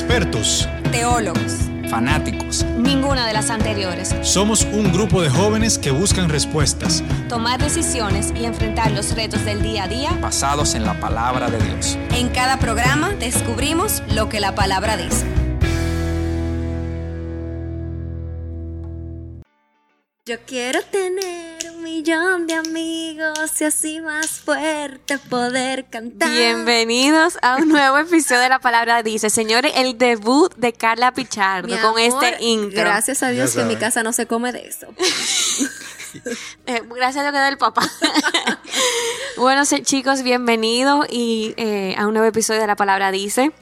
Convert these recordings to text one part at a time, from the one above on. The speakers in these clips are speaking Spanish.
expertos, teólogos, fanáticos. Ninguna de las anteriores. Somos un grupo de jóvenes que buscan respuestas, tomar decisiones y enfrentar los retos del día a día basados en la palabra de Dios. En cada programa descubrimos lo que la palabra dice. Yo quiero tener millón de amigos y así más fuerte poder cantar. Bienvenidos a un nuevo episodio de La Palabra Dice. Señores, el debut de Carla Pichardo Mi con amor, este intro. Gracias a Dios que en mi casa no se come de eso. Eh, gracias a Dios que da el papá. bueno, se- chicos, bienvenidos y eh, a un nuevo episodio de La Palabra Dice.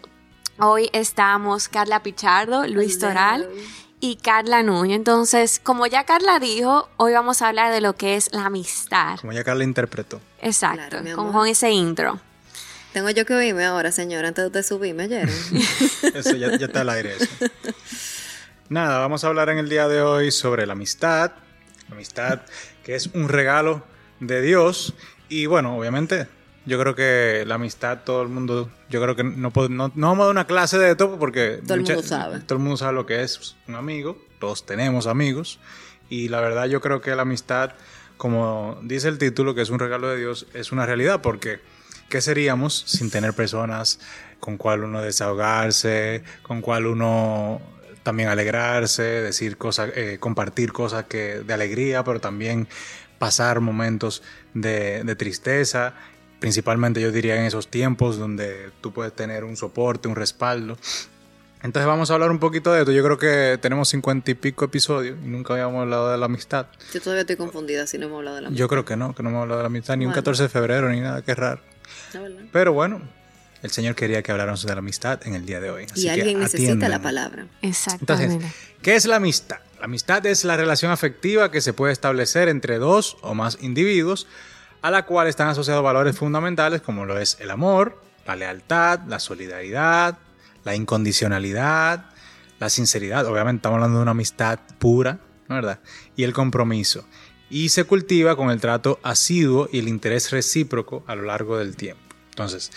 Hoy estamos Carla Pichardo, Luis Hello. Toral y Carla Nuño. Entonces, como ya Carla dijo, hoy vamos a hablar de lo que es la amistad. como ya Carla interpretó. Exacto, Claro, con, ese intro. Tengo yo que oírme ahora, señora, antes de usted subirme ayer. Eso ya, ya está al aire. Eso. Nada, vamos a hablar en el día de hoy sobre la amistad. La amistad que es un regalo de Dios. Y bueno, obviamente, yo creo que la amistad, todo el mundo, yo creo que no, no, no vamos a dar una clase de esto porque Todo el mundo sabe. Todo el mundo sabe lo que es un amigo. Todos tenemos amigos. Y la verdad, yo creo que la amistad, como dice el título, que es un regalo de Dios, es una realidad porque ¿qué seríamos sin tener personas con cual uno desahogarse, con cual uno también alegrarse, decir cosas, eh, compartir cosas que, de alegría, pero también pasar momentos de, de tristeza, principalmente yo diría en esos tiempos donde tú puedes tener un soporte, un respaldo. Entonces vamos a hablar un poquito de esto. Yo creo que tenemos cincuenta y pico episodios y nunca habíamos hablado de la amistad. Yo todavía estoy confundida si no hemos hablado de la Yo creo que no, que no hemos hablado de la amistad, ni un Bueno. 14 de febrero, ni nada, que raro. La verdad. Pero bueno, el Señor quería que habláramos de la amistad en el día de hoy. así Y que alguien necesita atiendan. la palabra. Exactamente. Entonces, ¿qué es la amistad? La amistad es la relación afectiva que se puede establecer entre dos o más individuos, a la cual están asociados valores fundamentales como lo es el amor, la lealtad, la solidaridad, la incondicionalidad, la sinceridad. Obviamente estamos hablando de una amistad pura, ¿no es ¿verdad? Y el compromiso. Y se cultiva con el trato asiduo y el interés recíproco a lo largo del tiempo. Entonces,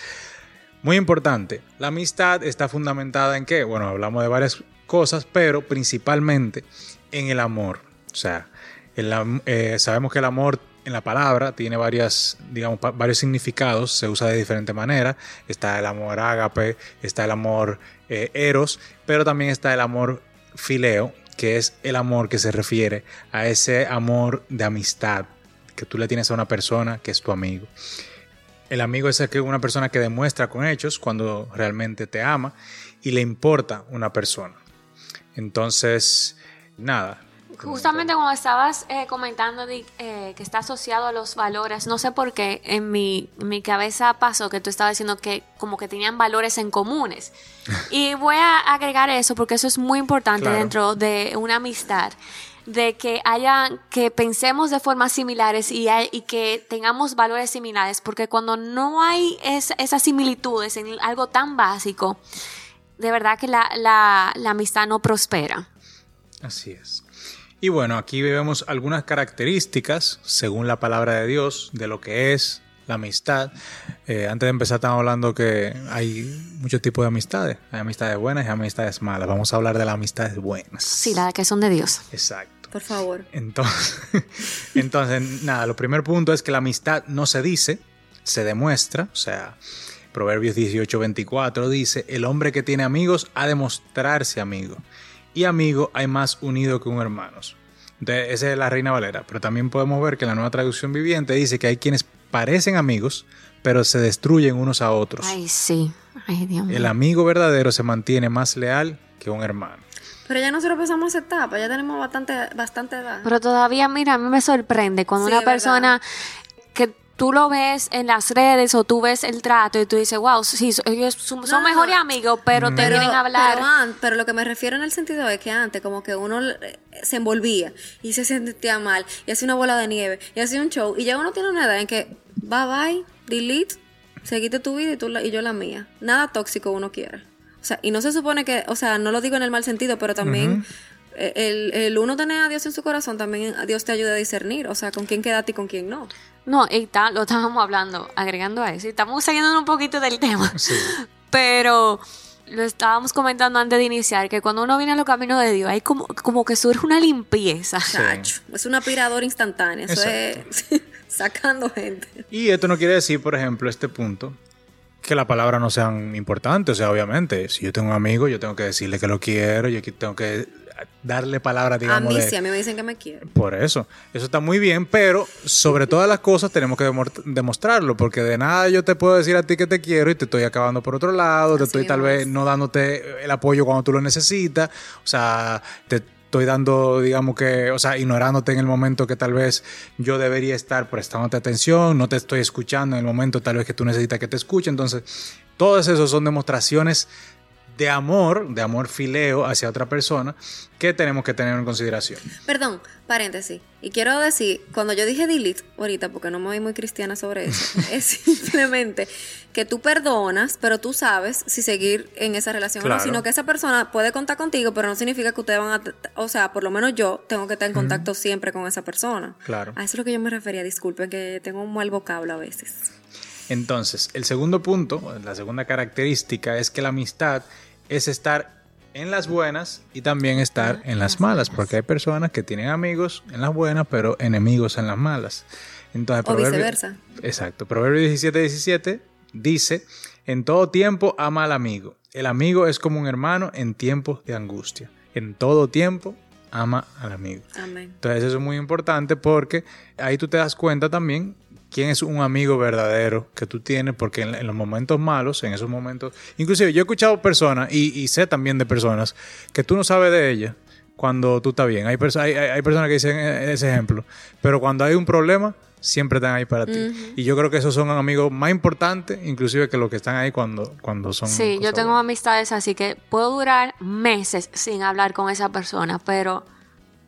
muy importante, la amistad está fundamentada en qué? Bueno, hablamos de varias cosas, pero principalmente en el amor. O sea, eh, sabemos que el amor en la palabra tiene varias, digamos, varios significados, se usa de diferente manera. Está el amor ágape, está el amor eh, eros, pero también está el amor fileo, que es el amor que se refiere a ese amor de amistad que tú le tienes a una persona que es tu amigo. El amigo es una persona que demuestra con hechos cuando realmente te ama y le importa una persona. Entonces, nada. Justamente como estabas eh, comentando Dick, eh, que está asociado a los valores, no sé por qué en mi, en mi cabeza pasó que tú estabas diciendo que como que tenían valores en comunes. Y voy a agregar eso porque eso es muy importante Claro. dentro de una amistad de que haya que pensemos de formas similares y, hay- y que tengamos valores similares porque cuando no hay es- esas similitudes en algo tan básico de verdad que la, la- la amistad no prospera Así es. Y bueno, aquí vemos algunas características, según la palabra de Dios, de lo que es la amistad. Eh, antes de empezar, estamos hablando que hay muchos tipos de amistades. Hay amistades buenas y amistades malas. Vamos a hablar de las amistades buenas. sí la que son de Dios Exacto. Por favor. Entonces, entonces, nada, lo primer punto es que la amistad no se dice, se demuestra. O sea, Proverbios 18, 24 dice, el hombre que tiene amigos ha de mostrarse amigo. Y amigo hay más unido que un hermano. Entonces, esa es la Reina Valera. Pero también podemos ver que la nueva traducción viviente dice que hay quienes parecen amigos, pero se destruyen unos a otros. Ay, sí. Ay, Dios mío. El amigo verdadero se mantiene más leal que un hermano. Pero ya nosotros pasamos esa etapa, ya tenemos bastante, bastante edad. Pero todavía, mira, a mí me sorprende cuando Sí, una verdad. Tú lo ves en las redes o tú ves el trato y tú dices, wow, sí, ellos son, son No. mejores amigos, pero te Pero, vienen a hablar. Pero, an- pero lo que me refiero en el sentido es que antes como que uno eh, se envolvía y se sentía mal y hacía una bola de nieve y hacía un show y ya uno tiene una edad en que bye bye, delete, seguiste tu vida y, tú la- y yo la mía. Nada tóxico uno quiere. O sea, y no se supone que, o sea, no lo digo en el mal sentido, pero también el, el uno tener a Dios en su corazón, también a Dios te ayuda a discernir, o sea, con quién quedarte y con quién no. No, y ta- lo estábamos hablando, agregando a eso, y estamos saliendo un poquito del tema. Sí. Pero lo estábamos comentando antes de iniciar, que cuando uno viene a los caminos de Dios, hay como, como que surge una limpieza. Chacho, es un aspirador instantáneo. Eso es sacando gente. Y esto no quiere decir, por ejemplo, este punto, que las palabras no sean importantes. O sea, obviamente, si yo tengo un amigo, yo tengo que decirle que lo quiero, yo tengo que darle palabras, A digamos, mí de- sí, a mí me dicen que me quieren. Por eso, eso está muy bien, pero sobre todas las cosas tenemos que demo- demostrarlo, porque de nada yo te puedo decir a ti que te quiero y te estoy acabando por otro lado, te estoy tal vez no dándote el apoyo cuando tú lo necesitas, o sea, te estoy dando, digamos que, o sea, ignorándote en el momento que tal vez yo debería estar prestándote atención, no te estoy escuchando en el momento tal vez que tú necesitas que te escuche, entonces, todos esos son demostraciones de amor, de amor fileo hacia otra persona que tenemos que tener en consideración. Perdón, paréntesis. Y quiero decir, cuando yo dije delete ahorita, porque no me voy muy cristiana sobre eso, es simplemente que tú perdonas, pero tú sabes si seguir en esa relación o no, sino que esa persona puede contar contigo, pero no significa que ustedes van a, o sea, por lo menos yo tengo que estar en contacto siempre con esa persona. Claro. A eso es lo que yo me refería, disculpen que tengo un mal vocablo a veces. Entonces, el segundo punto, la segunda característica es que la amistad es estar en las buenas y también estar en las malas, porque hay personas que tienen amigos en las buenas, pero enemigos en las malas. Entonces, O viceversa. Exacto. Proverbio 17, 17 dice, en todo tiempo ama al amigo. El amigo es como un hermano en tiempos de angustia. En todo tiempo ama al amigo. Amén. Entonces eso es muy importante porque ahí tú te das cuenta también quién es un amigo verdadero que tú tienes, porque en, en los momentos malos, en esos momentos, inclusive yo he escuchado personas y, y sé también de personas que tú no sabes de ellas cuando tú estás bien. Hay, perso- hay, hay- hay personas que dicen eh, ese ejemplo, pero cuando hay un problema, siempre están ahí para ti. Y yo creo que esos son amigos más importantes, inclusive que los que están ahí cuando, cuando son... Sí, yo tengo buenas. amistades así que puedo durar meses sin hablar con esa persona, pero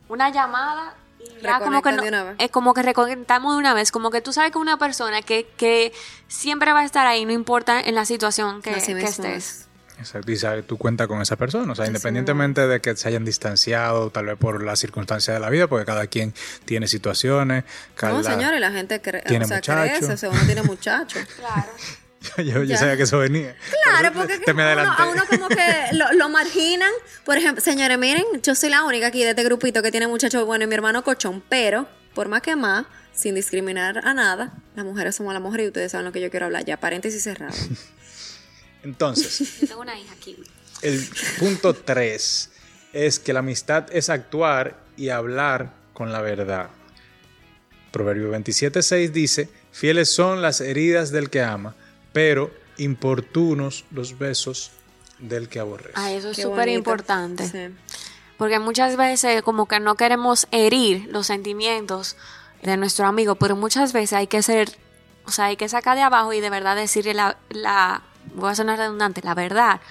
una llamada ya como que no- de una vez. es como que reconectamos de una vez, como que tú sabes que una persona que, que siempre va a estar ahí, no importa en la situación que, Así que mismo estés. es. Exacto, y sabes, tú cuentas con esa persona, o sea, independientemente de que se hayan distanciado, tal vez por las circunstancias de la vida, porque cada quien tiene situaciones. No, cada- señores, la gente cree, tiene o sea, muchacho. crece, o sea, uno tiene muchachos. Claro. yo sabía que eso venía. Claro, eso porque te, me uno- adelanté. a uno como que lo, lo marginan. Por ejemplo, señores, miren, yo soy la única aquí de este grupito que tiene muchachos bueno y mi hermano cochón, pero por más que más, sin discriminar a nada, las mujeres somos las mujeres y ustedes saben lo que yo quiero hablar. Ya, paréntesis cerrado. Entonces, Yo tengo una hija aquí. el punto 3 es que la amistad es actuar y hablar con la verdad. Proverbio 27.6 dice, fieles son las heridas del que ama, pero importunos los besos del que aborrece. Ah, eso es súper importante. Sí. Porque muchas veces como que no queremos herir los sentimientos de nuestro amigo, pero muchas veces hay que ser, o sea, hay que sacar de abajo y de verdad decirle la, la voy a sonar redundante, la verdad.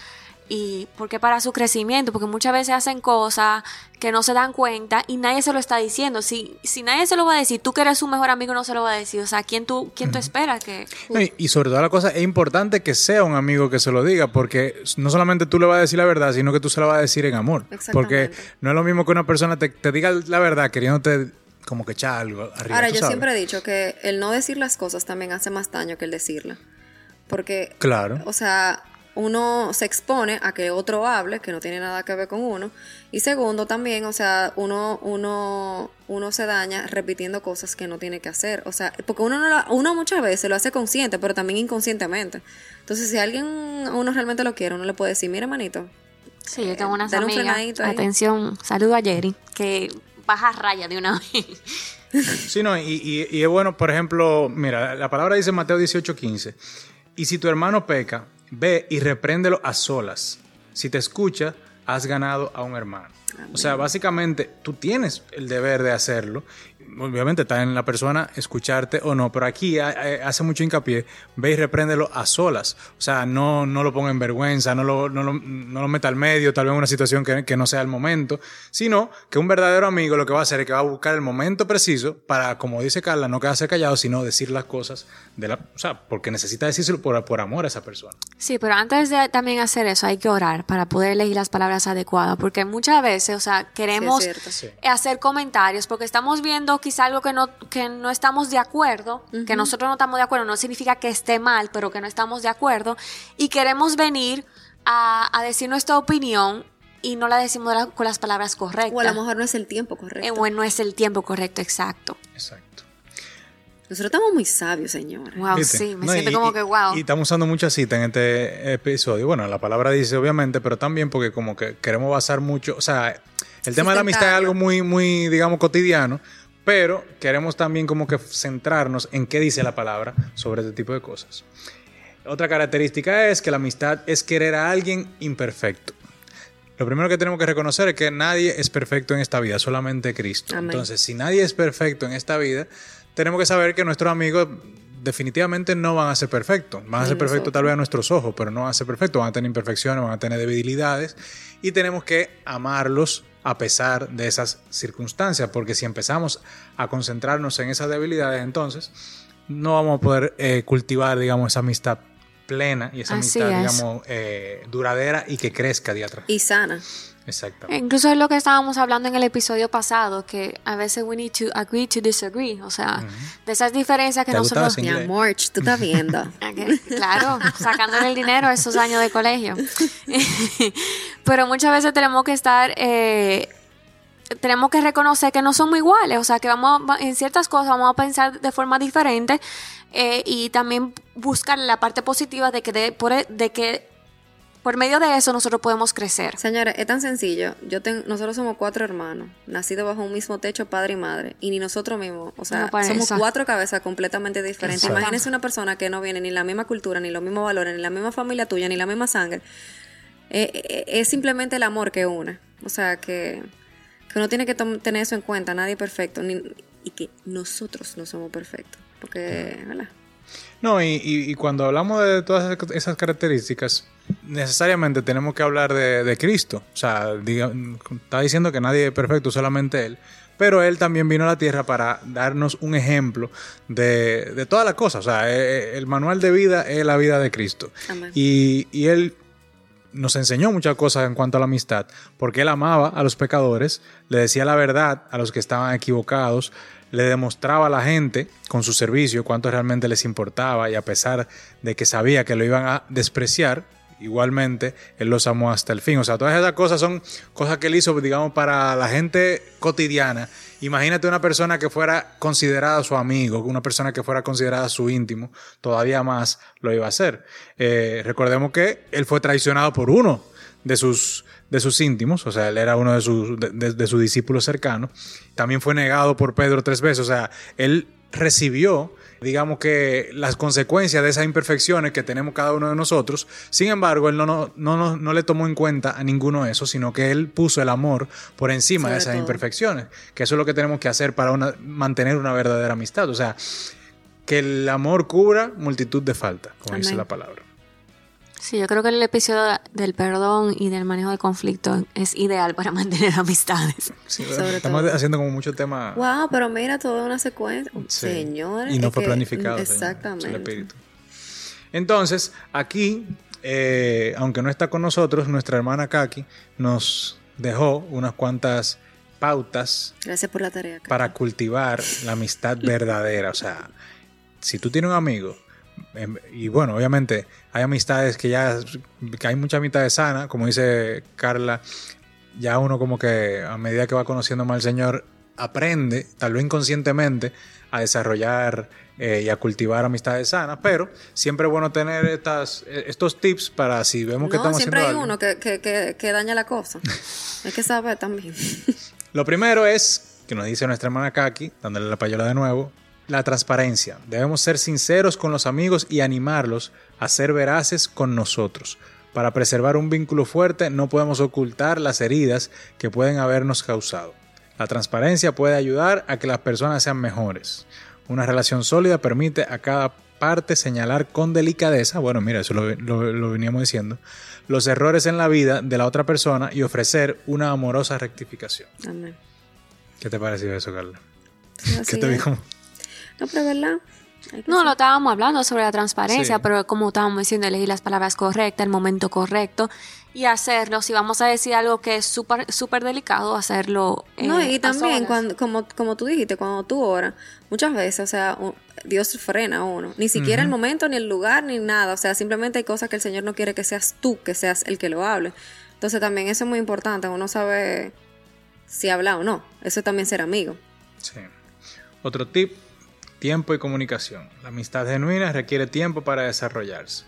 Y porque para su crecimiento, porque muchas veces hacen cosas que no se dan cuenta y nadie se lo está diciendo. Si, si nadie se lo va a decir, tú que eres su mejor amigo no se lo va a decir. O sea, ¿quién tú, quién tú esperas que... No, y, y sobre todo la cosa, es importante que sea un amigo que se lo diga, porque no solamente tú le vas a decir la verdad, sino que tú se la vas a decir en amor. Porque Exactamente. no es lo mismo que una persona te, te diga la verdad queriéndote como que echar algo arriba. Ahora, yo sabes. siempre he dicho que el no decir las cosas también hace más daño que el decirla. Porque, Claro. o sea, uno se expone a que otro hable, que no tiene nada que ver con uno. Y segundo, también, o sea, uno, uno, uno se daña repitiendo cosas que no tiene que hacer. O sea, porque uno, no lo- uno muchas veces lo hace consciente, pero también inconscientemente. Entonces, si alguien a uno realmente lo quiere, uno le puede decir, mira, manito, Sí, yo tengo unas dale un amigas. Atención, saludo a Jerry, que baja raya de una vez. Sí, no, y, y- y es bueno, por ejemplo, mira, la palabra dice en Mateo 18:15, y si tu hermano peca, ve y repréndelo a solas. Si te escucha, has ganado a un hermano. O sea, básicamente tú tienes el deber de hacerlo. Obviamente está en la persona escucharte o no, pero aquí ha- hace mucho hincapié, ve y repréndelo a solas. O sea, no, no lo ponga en vergüenza, no lo, no lo, no lo meta al medio, tal vez en una situación que, que no sea el momento, sino que un verdadero amigo lo que va a hacer es que va a buscar el momento preciso para, como dice Carla, no quedarse callado, sino decir las cosas de la, o sea, porque necesita decírselo por, por amor a esa persona. Sí, pero antes de también hacer eso hay que orar para poder elegir las palabras adecuadas, porque muchas veces, o sea, queremos Sí. Sí. hacer comentarios porque estamos viendo quizá algo que no, que no estamos de acuerdo, que nosotros no estamos de acuerdo, no significa que esté mal, pero que no estamos de acuerdo, y queremos venir a, a decir nuestra opinión y no la decimos la- con las palabras correctas. O a lo mejor no es el tiempo Eh, correcto. o no es el tiempo correcto, exacto. Exacto. Nosotros estamos muy sabios, señora. Wow, ¿Viste? sí, me No, siento y- como y- que wow. Y estamos usando mucha cita en este episodio. Bueno, la palabra dice obviamente, pero también porque como que queremos basar mucho, o sea, el tema de la amistad es algo muy, muy, digamos, cotidiano, pero queremos también como que centrarnos en qué dice la palabra sobre este tipo de cosas. Otra característica es que la amistad es querer a alguien imperfecto. Lo primero que tenemos que reconocer es que nadie es perfecto en esta vida, solamente Cristo. Amén. Entonces, si nadie es perfecto en esta vida, tenemos que saber que nuestros amigos definitivamente no van a ser perfectos. Van a ser perfectos tal vez a nuestros ojos, pero no van a ser perfectos. Van a tener imperfecciones, van a tener debilidades y tenemos que amarlos a pesar de esas circunstancias, porque si empezamos a concentrarnos en esas debilidades, entonces no vamos a poder eh, cultivar, digamos, esa amistad plena y esa Así amistad, es. digamos, eh, duradera y que crezca día tras Y sana. Exactamente. Incluso es lo que estábamos hablando en el episodio pasado, que a veces we need to agree to disagree, o sea, de esas diferencias que ¿Te gustaba nosotros... Mi amor, tú estás viendo. Claro, sacándole el dinero a esos años de colegio. Pero muchas veces tenemos que estar, eh, tenemos que reconocer que no somos iguales, o sea, que vamos a- en ciertas cosas vamos a pensar de forma diferente eh, y también buscar la parte positiva de que, de, por, e- de que por medio de eso nosotros podemos crecer. Señores, es tan sencillo. Yo ten- nosotros somos cuatro hermanos, nacidos bajo un mismo techo, padre y madre, y ni nosotros mismos. O sea, No somos cuatro cabezas completamente diferentes. Exacto. Imagínense una persona que no viene ni la misma cultura, ni los mismos valores, ni la misma familia tuya, ni la misma sangre. Eh, eh, es simplemente el amor que une. O sea, que, que uno tiene que tener eso en cuenta. Nadie es perfecto. ni- y que nosotros no somos perfectos. Porque, ¿verdad? No, y, y- y cuando hablamos de todas esas características, necesariamente tenemos que hablar de, de Cristo. O sea, diga- está diciendo que nadie es perfecto, solamente Él. Pero Él también vino a la tierra para darnos un ejemplo de, de todas las cosas. O sea, eh, el manual de vida es la vida de Cristo. Amén. Y, y Él nos enseñó muchas cosas en cuanto a la amistad, porque Él amaba a los pecadores, le decía la verdad a los que estaban equivocados, le demostraba a la gente con su servicio cuánto realmente les importaba y a pesar de que sabía que lo iban a despreciar, igualmente Él los amó hasta el fin. O sea, todas esas cosas son cosas que Él hizo, digamos, para la gente cotidiana. Imagínate una persona que fuera considerada su amigo, una persona que fuera considerada su íntimo, todavía más lo iba a hacer. Eh, recordemos que Él fue traicionado por uno de sus, de sus íntimos, o sea, él era uno de sus, de, de- de sus discípulos cercanos. También fue negado por Pedro tres veces, o sea, él recibió, digamos que, las consecuencias de esas imperfecciones que tenemos cada uno de nosotros. Sin embargo, él no, no, no, no, le tomó en cuenta a ninguno de esos, sino que él puso el amor por encima de esas todo. imperfecciones, que eso es lo que tenemos que hacer para una- mantener una verdadera amistad, o sea, que el amor cubra multitud de faltas, como dice la palabra. Sí, yo creo que el episodio del perdón y del manejo de conflicto es ideal para mantener amistades. Sí, Sobre estamos todo. haciendo como mucho tema. Wow, pero mira, toda una secuencia. Sí. Señores. Y no fue que- planificado. Exactamente. el espíritu. Entonces, aquí, eh, aunque no está con nosotros, nuestra hermana Kaki nos dejó unas cuantas pautas Gracias por la tarea. Karen. para cultivar la amistad verdadera. O sea, si tú tienes un amigo, y bueno, obviamente hay amistades que ya, que hay muchas amistades sanas, como dice Carla, ya uno como que a medida que va conociendo más al Señor, aprende, tal vez inconscientemente, a desarrollar eh, y a cultivar amistades sanas, pero siempre es bueno tener estas, eh, estos tips para si vemos que No, estamos siempre hay haciendo algo. uno que, que, que daña la cosa. hay que saber también. Lo primero es, que nos dice nuestra hermana Kaki, dándole la payola de nuevo, la transparencia. Debemos ser sinceros con los amigos y animarlos a ser veraces con nosotros. Para preservar un vínculo fuerte no podemos ocultar las heridas que pueden habernos causado. La transparencia puede ayudar a que las personas sean mejores. Una relación sólida permite a cada parte señalar con delicadeza, bueno, mira, eso lo, lo- lo veníamos diciendo, los errores en la vida de la otra persona y ofrecer una amorosa rectificación. Amén. ¿Qué te pareció eso, Carla? ¿Qué te vi como? No, pero es verdad. No, ser- lo estábamos hablando sobre la transparencia, Sí. pero como estábamos diciendo, elegir las palabras correctas, el momento correcto y hacerlo, si vamos a decir algo que es súper súper delicado, hacerlo. eh, No, y también, cuando, como, como tú dijiste, cuando tú oras, muchas veces, o sea, Dios frena a uno. Ni siquiera el momento, ni el lugar, ni nada. O sea, simplemente hay cosas que el Señor no quiere que seas tú, que seas el que lo hable. Entonces también eso es muy importante. Uno sabe si habla o no. Eso es también ser amigo. Sí. Otro tip, tiempo y comunicación. La amistad genuina requiere tiempo para desarrollarse.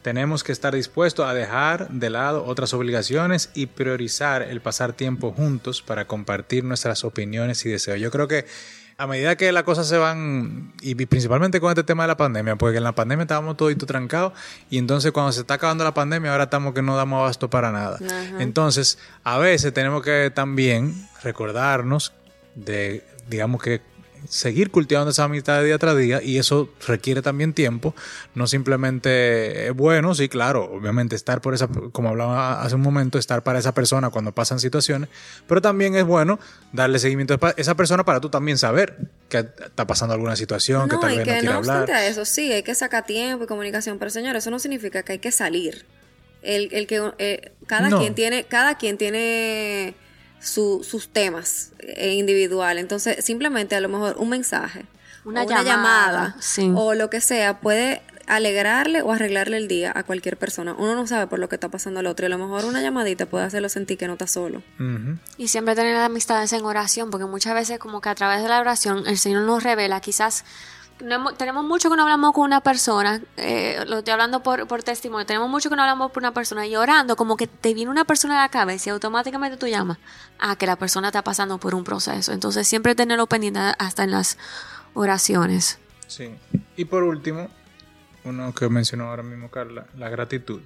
Tenemos que estar dispuestos a dejar de lado otras obligaciones y priorizar el pasar tiempo juntos para compartir nuestras opiniones y deseos. Yo creo que a medida que las cosas se van, y principalmente con este tema de la pandemia, porque en la pandemia estábamos toditos trancados y entonces cuando se está acabando la pandemia ahora estamos que no damos abasto para nada. Ajá. Entonces, a veces tenemos que también recordarnos de, digamos que, seguir cultivando esa amistad día tras día y eso requiere también tiempo. No simplemente es bueno, sí, claro, obviamente estar por esa, como hablaba hace un momento, estar para esa persona cuando pasan situaciones, pero también es bueno darle seguimiento a esa persona para tú también saber que está pasando alguna situación, que tal vez no quiere no hablar. a eso, sí, hay que sacar tiempo y comunicación, pero señor, eso no significa que hay que salir. El, el que eh, cada No. quien tiene, cada quien tiene su- sus temas eh, individual. Entonces, simplemente a lo mejor un mensaje, Una o una llamada, llamada, sí. o lo que sea, puede alegrarle o arreglarle el día a cualquier persona. Uno no sabe por lo que está pasando al otro y a lo mejor una llamadita puede hacerlo sentir que no está solo. Y siempre tener amistades en oración, porque muchas veces como que a través de la oración el Señor nos revela, quizás tenemos mucho que no hablamos con una persona, eh, lo estoy hablando por, por testimonio, tenemos mucho que no hablamos con una persona y orando, como que te viene una persona a la cabeza y automáticamente tú llamas a que la persona está pasando por un proceso. Entonces siempre tenerlo pendiente hasta en las oraciones. Sí. Y por último, uno que mencionó ahora mismo Carla, la gratitud.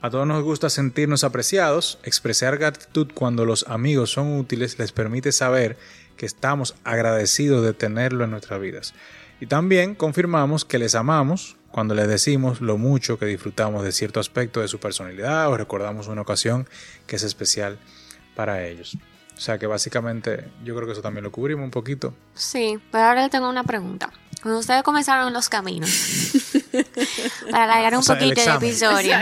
A todos nos gusta sentirnos apreciados. Expresar gratitud cuando los amigos son útiles les permite saber que estamos agradecidos de tenerlo en nuestras vidas. Y también confirmamos que les amamos cuando les decimos lo mucho que disfrutamos de cierto aspecto de su personalidad o recordamos una ocasión que es especial para ellos. O sea que básicamente yo creo que eso también lo cubrimos un poquito. Sí, pero ahora le tengo una pregunta. Cuando ustedes comenzaron los caminos, para alargar un O sea, el poquito el episodio.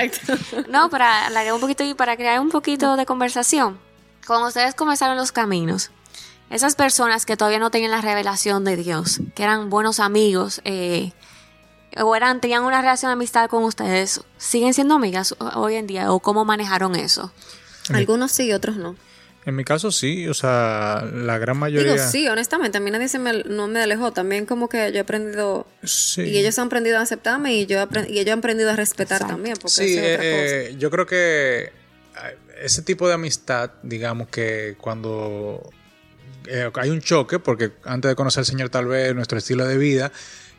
No, para alargar un poquito y para crear un poquito de conversación. Cuando ustedes comenzaron los caminos, esas personas que todavía no tenían la revelación de Dios, que eran buenos amigos, eh, o eran, tenían una relación de amistad con ustedes, ¿siguen siendo amigas hoy en día? ¿O cómo manejaron eso? Algunos sí, otros no. En mi caso sí, o sea, la gran mayoría... Digo, sí, honestamente, a mí nadie se me, no me alejó. También como que yo he aprendido, Sí. y ellos han aprendido a aceptarme y yo y ellos han aprendido a respetar Exacto. también, porque Sí, eso es otra eh, cosa. yo creo que ese tipo de amistad, digamos que cuando eh, hay un choque, porque antes de conocer al Señor tal vez nuestro estilo de vida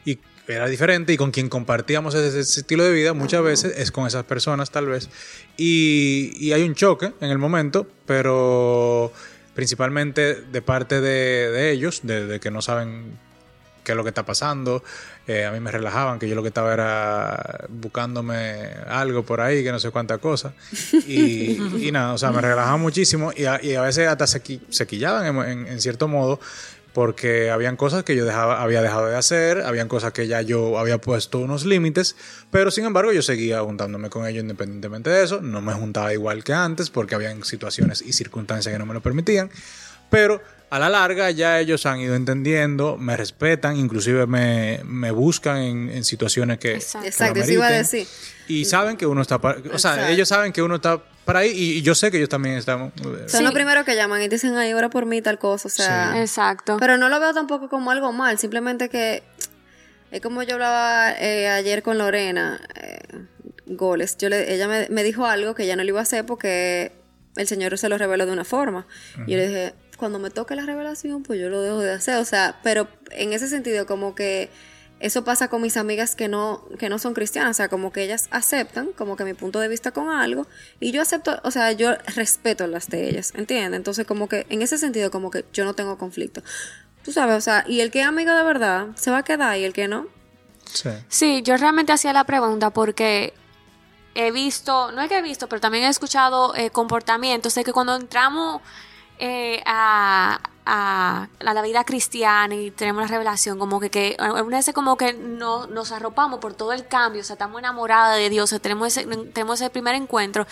y era diferente y con quien compartíamos ese, estilo de vida muchas veces es con esas personas tal vez y, hay un choque en el momento, pero principalmente de parte de, de ellos, de, de que no saben qué es lo que está pasando. Eh, a mí me relajaban, que yo lo que estaba era buscándome algo por ahí, que no sé cuánta cosa. Y, y nada, o sea, me relajaban muchísimo y a, y a veces hasta se, se quillaban en, en- en cierto modo porque habían cosas que yo dejaba, había dejado de hacer, habían cosas que ya yo había puesto unos límites, pero sin embargo yo seguía juntándome con ellos independientemente de eso, no me juntaba igual que antes porque habían situaciones y circunstancias que no me lo permitían, pero a la larga ya ellos han ido entendiendo, me respetan, inclusive me, me buscan en, en situaciones que, Exacto. que lo Exacto, eso iba a decir. Y saben que uno está para, o sea, Exacto. ellos saben que uno está para ahí y, y yo sé que ellos también están. eh, Son Sí. los primeros que llaman y dicen, ay, ora por mí, tal cosa. O sea, Exacto. pero no lo veo tampoco como algo mal, simplemente que es como yo hablaba eh, ayer con Lorena, eh, goles. Yo le, ella me, me dijo algo que ella no lo iba a hacer porque el Señor se lo reveló de una forma. Y yo le dije, cuando me toque la revelación, pues yo lo dejo de hacer. O sea, pero en ese sentido, como que eso pasa con mis amigas que no, que no son cristianas, o sea, como que ellas aceptan como que mi punto de vista con algo y yo acepto, o sea, yo respeto las de ellas, ¿entiendes? Entonces como que en ese sentido como que yo no tengo conflicto. Tú sabes, o sea, y el que es amigo de verdad se va a quedar y el que no. sí. Sí, yo realmente hacía la pregunta porque he visto, no es que he visto, pero también he escuchado eh, comportamientos de que cuando entramos eh, a, a, a la vida cristiana y tenemos la revelación, como que, que a veces como que no, nos arropamos por todo el cambio, o sea, estamos enamoradas de Dios, o sea, tenemos ese, tenemos ese primer encuentro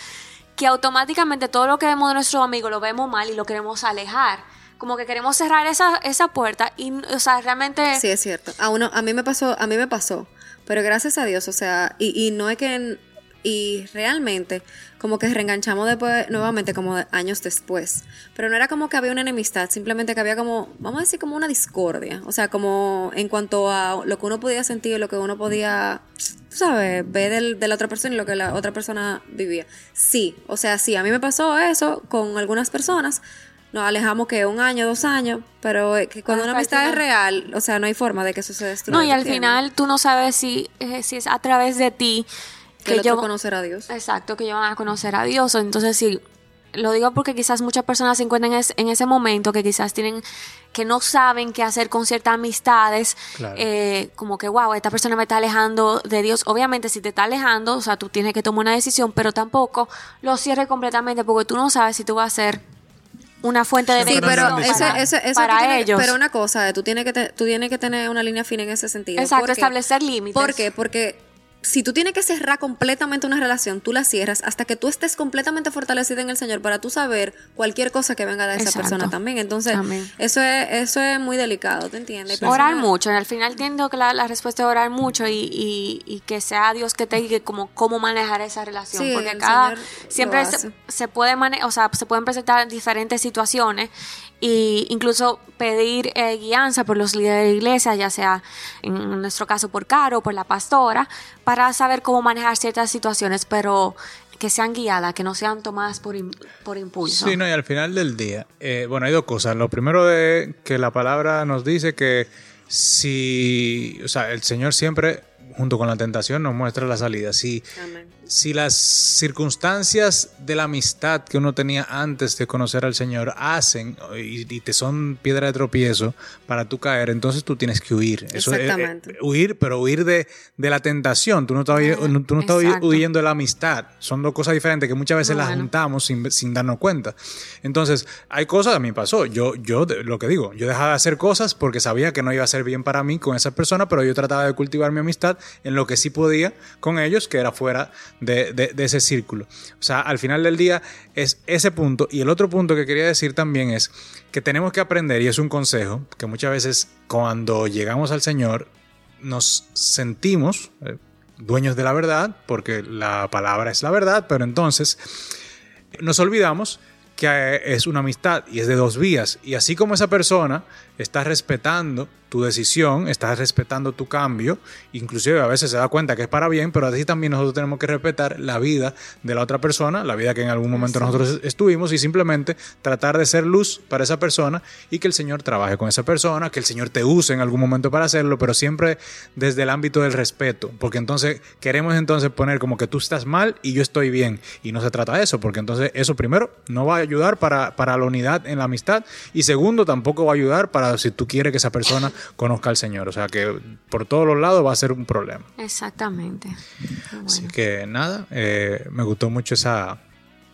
que automáticamente todo lo que vemos de nuestro amigo lo vemos mal y lo queremos alejar. Como que queremos cerrar esa, esa puerta y, o sea, realmente... Sí, es cierto. A uno, a mí me pasó, a mí me pasó. Pero gracias a Dios, o sea, y, y no es que y realmente como que reenganchamos después nuevamente como de años después. Pero no era como que había una enemistad simplemente que había como vamos a decir como una discordia. O sea como en cuanto a lo que uno podía sentir lo que uno podía tú sabes ver del, de la otra persona y lo que la otra persona vivía. Sí o sea sí a mí me pasó eso con algunas personas. Nos alejamos que un año, dos años, pero que cuando Hasta una amistad es real, o sea, no hay forma de que eso se destruya. No, y al final tú no sabes si, eh, si es a través de ti que, el que otro yo... conocer a Dios. Exacto, que ellos van a conocer a Dios. Entonces, sí, lo digo porque quizás muchas personas se encuentran en es- en ese momento que quizás tienen, que no saben qué hacer con ciertas amistades, Claro. eh, como que, wow, esta persona me está alejando de Dios. Obviamente, si te está alejando, o sea, tú tienes que tomar una decisión, pero tampoco lo cierres completamente porque tú no sabes si tú vas a ser una fuente de Sí, pero ese, para, ese, eso para tienes- ellos. Pero una cosa, tú tienes que te- tú tienes que tener una línea fina en ese sentido. Exacto, establecer límites. ¿Por qué? Porque si tú tienes que cerrar completamente una relación, tú la cierras hasta que tú estés completamente fortalecida en el Señor para tú saber cualquier cosa que venga de esa Exacto. persona también. Entonces, Amén. eso es, eso es muy delicado, ¿te entiendes? Orar mucho, al final entiendo que la, la respuesta es orar mucho y, y- y que sea Dios que te diga como cómo manejar esa relación, Sí, porque cada siempre se, se puede mane- o sea, se pueden presentar diferentes situaciones y incluso pedir eh, guianza por los líderes de la iglesia, ya sea en nuestro caso por Caro o por la pastora, para saber cómo manejar ciertas situaciones, pero que sean guiadas, que no sean tomadas por, por impulso. Sí, no, y al final del día, eh, bueno, hay dos cosas. Lo primero de que la palabra nos dice que si, o sea, el Señor siempre, junto con la tentación, nos muestra la salida. Si, Amén. Si las circunstancias de la amistad que uno tenía antes de conocer al Señor hacen y, y te son piedra de tropiezo para tú caer, entonces tú tienes que huir. Eso es, eh, Exactamente. eh, huir, pero huir de, de la tentación. Tú no estás, tú no estás huyendo de la amistad. Son dos cosas diferentes que muchas veces las juntamos sin, sin darnos cuenta. Entonces, hay cosas, a mí pasó. Yo, yo, lo que digo, yo dejaba de hacer cosas porque sabía que no iba a ser bien para mí con esa persona, pero yo trataba de cultivar mi amistad en lo que sí podía con ellos, que era fuera de, ese círculo. O sea, al final del día es ese punto. Y el otro punto que quería decir también es que tenemos que aprender, y es un consejo, que muchas veces cuando llegamos al Señor, nos sentimos eh, dueños de la verdad, porque la palabra es la verdad, pero entonces nos olvidamos que eh, es una amistad y es de dos vías. Y así como esa persona está respetando tu decisión, está respetando tu cambio, inclusive a veces se da cuenta que es para bien, pero así también nosotros tenemos que respetar la vida de la otra persona, la vida que en algún momento nosotros estuvimos y simplemente tratar de ser luz para esa persona y que el Señor trabaje con esa persona, que el Señor te use en algún momento para hacerlo, pero siempre desde el ámbito del respeto, porque entonces queremos entonces poner como que tú estás mal y yo estoy bien y no se trata de eso, porque entonces eso primero no va a ayudar para, para la unidad en la amistad y segundo tampoco va a ayudar para si tú quieres que esa persona conozca al Señor, o sea que por todos los lados va a ser un problema. Exactamente. Bueno. Así que nada, eh, me gustó mucho esa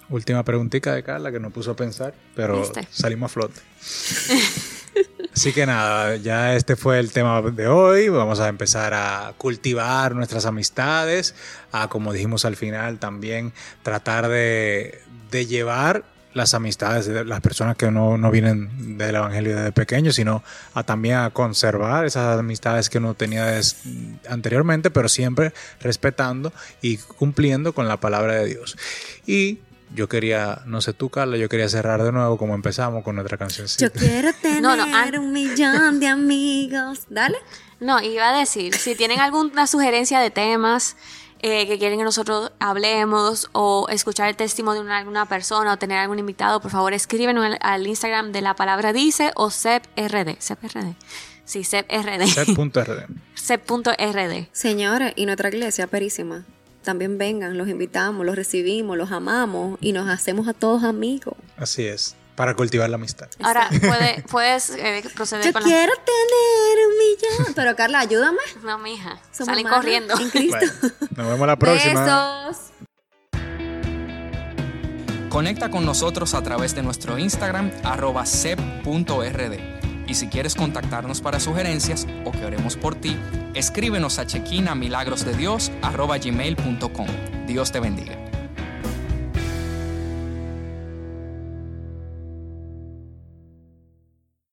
última preguntita de Carla que nos puso a pensar, pero ¿Viste? salimos a flote. Así que nada, ya este fue el tema de hoy. Vamos a empezar a cultivar nuestras amistades, a como dijimos al final también tratar de, de llevar las amistades de las personas que no, no vienen del Evangelio desde pequeños, sino a también a conservar esas amistades que uno tenía des- anteriormente, pero siempre respetando y cumpliendo con la palabra de Dios. Y yo quería, no sé tú, Carla, yo quería cerrar de nuevo como empezamos con nuestra canción. Yo quiero tener No, un millón de amigos. Dale. No, iba a decir, si tienen alguna sugerencia de temas eh, que quieren que nosotros hablemos o escuchar el testimonio de una- alguna persona o tener algún invitado, por favor escríbenos al, al Instagram de la palabra dice o CEPRD. CEPRD. Sí, CEPRD. Set.rd. CEP.rd. Señores, y nuestra iglesia perísima. También vengan, los invitamos, los recibimos, los amamos y nos hacemos a todos amigos. Así es, para cultivar la amistad. Ahora, puede, puedes eh, proceder Yo con la... quiero tener un millón. Pero Carla, ayúdame. No, mija, Somos salen corriendo. En Cristo. Bueno, nos vemos la próxima. Besos. Conecta con nosotros a través de nuestro Instagram arroba sep.rd. Y si quieres contactarnos para sugerencias o que oremos por ti, escríbenos a chequinamilagrosdedios arroba gmail.com. Dios te bendiga.